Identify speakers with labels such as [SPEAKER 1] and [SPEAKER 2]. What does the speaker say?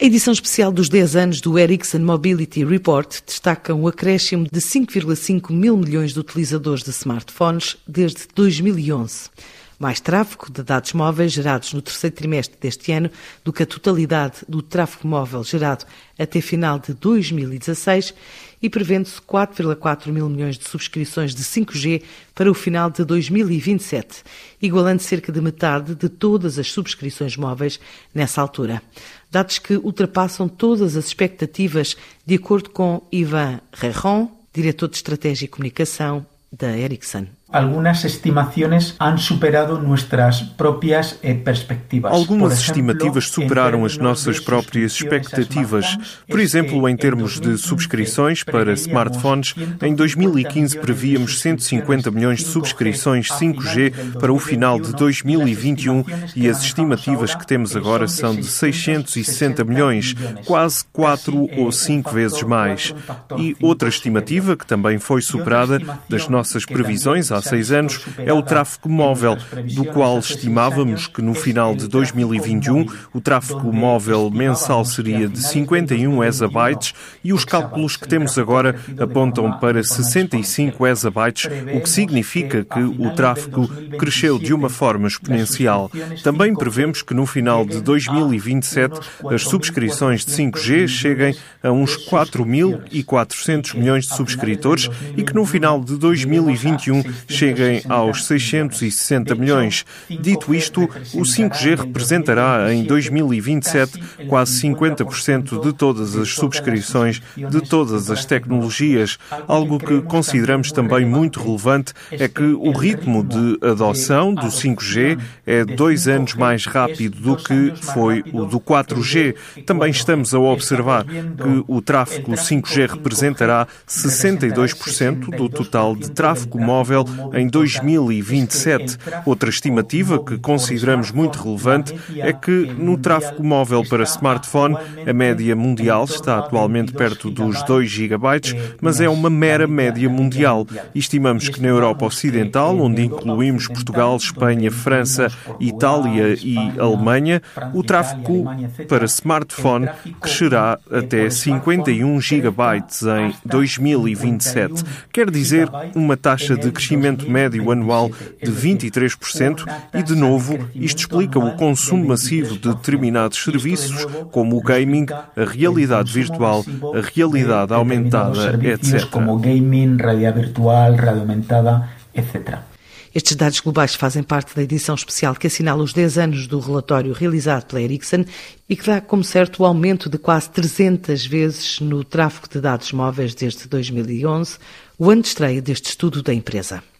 [SPEAKER 1] A edição especial dos 10 anos do Ericsson Mobility Report destaca um acréscimo de 5,5 mil milhões de utilizadores de smartphones desde 2011 mais tráfego de dados móveis gerados no terceiro trimestre deste ano do que a totalidade do tráfego móvel gerado até final de 2016 e prevendo-se 4,4 mil milhões de subscrições de 5G para o final de 2027, igualando cerca de metade de todas as subscrições móveis nessa altura. Dados que ultrapassam todas as expectativas, de acordo com Ivan Rejon, diretor de Estratégia e Comunicação da Ericsson.
[SPEAKER 2] Algumas estimações han superado nossas próprias eh, perspectivas.
[SPEAKER 3] Algumas estimativas superaram as nossas próprias expectativas. Por exemplo, em termos de subscrições para smartphones, em 2015 prevíamos 150 milhões de subscrições 5G para o final de 2021 e as estimativas que temos agora são de 660 milhões, quase 4 ou 5 vezes mais. E outra estimativa que também foi superada das nossas previsões há seis anos é o tráfego móvel, do qual estimávamos que no final de 2021 o tráfego móvel mensal seria de 51 exabytes e os cálculos que temos agora apontam para 65 exabytes, o que significa que o tráfego cresceu de uma forma exponencial. Também prevemos que no final de 2027 as subscrições de 5G cheguem a uns 4.400 milhões de subscritores e que no final de 2021 cheguem aos 660 milhões. Dito isto, o 5G representará em 2027 quase 50% de todas as subscrições de todas as tecnologias. Algo que consideramos também muito relevante é que o ritmo de adoção do 5G é dois anos mais rápido do que foi o do 4G. Também estamos a observar que o tráfego 5G representará 62% do total de tráfego móvel em 2027. Outra estimativa que consideramos muito relevante é que no tráfego móvel para smartphone a média mundial está atualmente perto dos 2 GB, mas é uma mera média mundial. Estimamos que na Europa Ocidental, onde incluímos Portugal, Espanha, França, Itália e Alemanha, o tráfego para smartphone crescerá até 51 GB em 2027. Quer dizer, uma taxa de crescimento médio anual de 23% e, de novo, isto explica o consumo massivo de determinados serviços, como o gaming, a realidade virtual, a realidade aumentada, etc.
[SPEAKER 2] Como gaming, realidade virtual, realidade aumentada, etc.
[SPEAKER 1] Estes dados globais fazem parte da edição especial que assinala os 10 anos do relatório realizado pela Ericsson e que dá como certo o aumento de quase 300 vezes no tráfego de dados móveis desde 2011, o ano de estreia deste estudo da empresa.